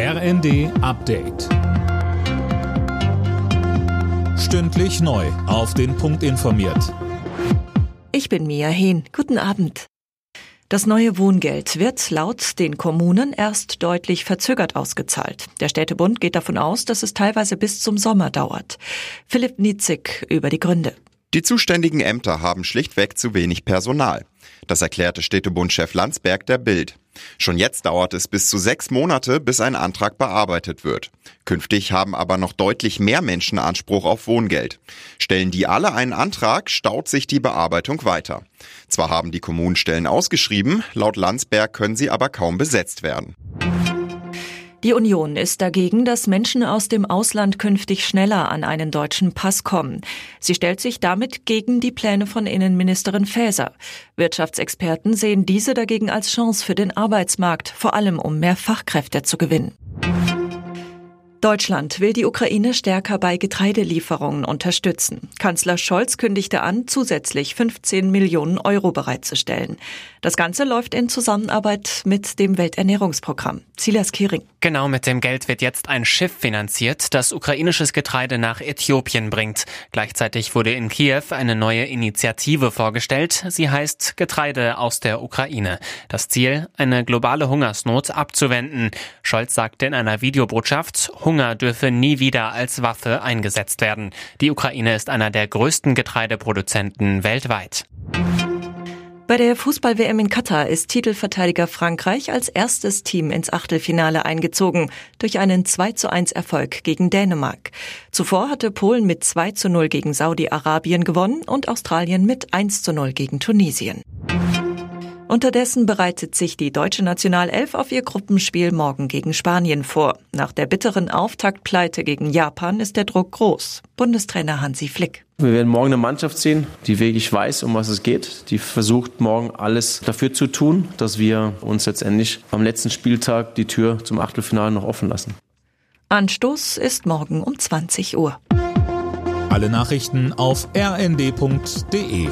RND Update. Stündlich neu. Auf den Punkt informiert. Ich bin Mia Hehn. Guten Abend. Das neue Wohngeld wird laut den Kommunen erst deutlich verzögert ausgezahlt. Der Städtebund geht davon aus, dass es teilweise bis zum Sommer dauert. Philipp Nitzig über die Gründe. Die zuständigen Ämter haben schlichtweg zu wenig Personal. Das erklärte Städtebundchef Landsberg der Bild. Schon jetzt dauert es bis zu sechs Monate, bis ein Antrag bearbeitet wird. Künftig haben aber noch deutlich mehr Menschen Anspruch auf Wohngeld. Stellen die alle einen Antrag, staut sich die Bearbeitung weiter. Zwar haben die Kommunen Stellen ausgeschrieben, laut Landsberg können sie aber kaum besetzt werden. Die Union ist dagegen, dass Menschen aus dem Ausland künftig schneller an einen deutschen Pass kommen. Sie stellt sich damit gegen die Pläne von Innenministerin Faeser. Wirtschaftsexperten sehen diese dagegen als Chance für den Arbeitsmarkt, vor allem um mehr Fachkräfte zu gewinnen. Deutschland will die Ukraine stärker bei Getreidelieferungen unterstützen. Kanzler Scholz kündigte an, zusätzlich 15 Millionen Euro bereitzustellen. Das Ganze läuft in Zusammenarbeit mit dem Welternährungsprogramm. Silas Kiring. Genau mit dem Geld wird jetzt ein Schiff finanziert, das ukrainisches Getreide nach Äthiopien bringt. Gleichzeitig wurde in Kiew eine neue Initiative vorgestellt. Sie heißt Getreide aus der Ukraine. Das Ziel, eine globale Hungersnot abzuwenden. Scholz sagte in einer Videobotschaft, Hunger dürfe nie wieder als Waffe eingesetzt werden. Die Ukraine ist einer der größten Getreideproduzenten weltweit. Bei der Fußball-WM in Katar ist Titelverteidiger Frankreich als erstes Team ins Achtelfinale eingezogen durch einen 2 zu 1 Erfolg gegen Dänemark. Zuvor hatte Polen mit 2 zu 0 gegen Saudi-Arabien gewonnen und Australien mit 1 zu 0 gegen Tunesien. Unterdessen bereitet sich die deutsche Nationalelf auf ihr Gruppenspiel morgen gegen Spanien vor. Nach der bitteren Auftaktpleite gegen Japan ist der Druck groß. Bundestrainer Hansi Flick. Wir werden morgen eine Mannschaft sehen, die wirklich weiß, um was es geht, die versucht morgen alles dafür zu tun, dass wir uns letztendlich am letzten Spieltag die Tür zum Achtelfinale noch offen lassen. Anstoß ist morgen um 20 Uhr. Alle Nachrichten auf rnd.de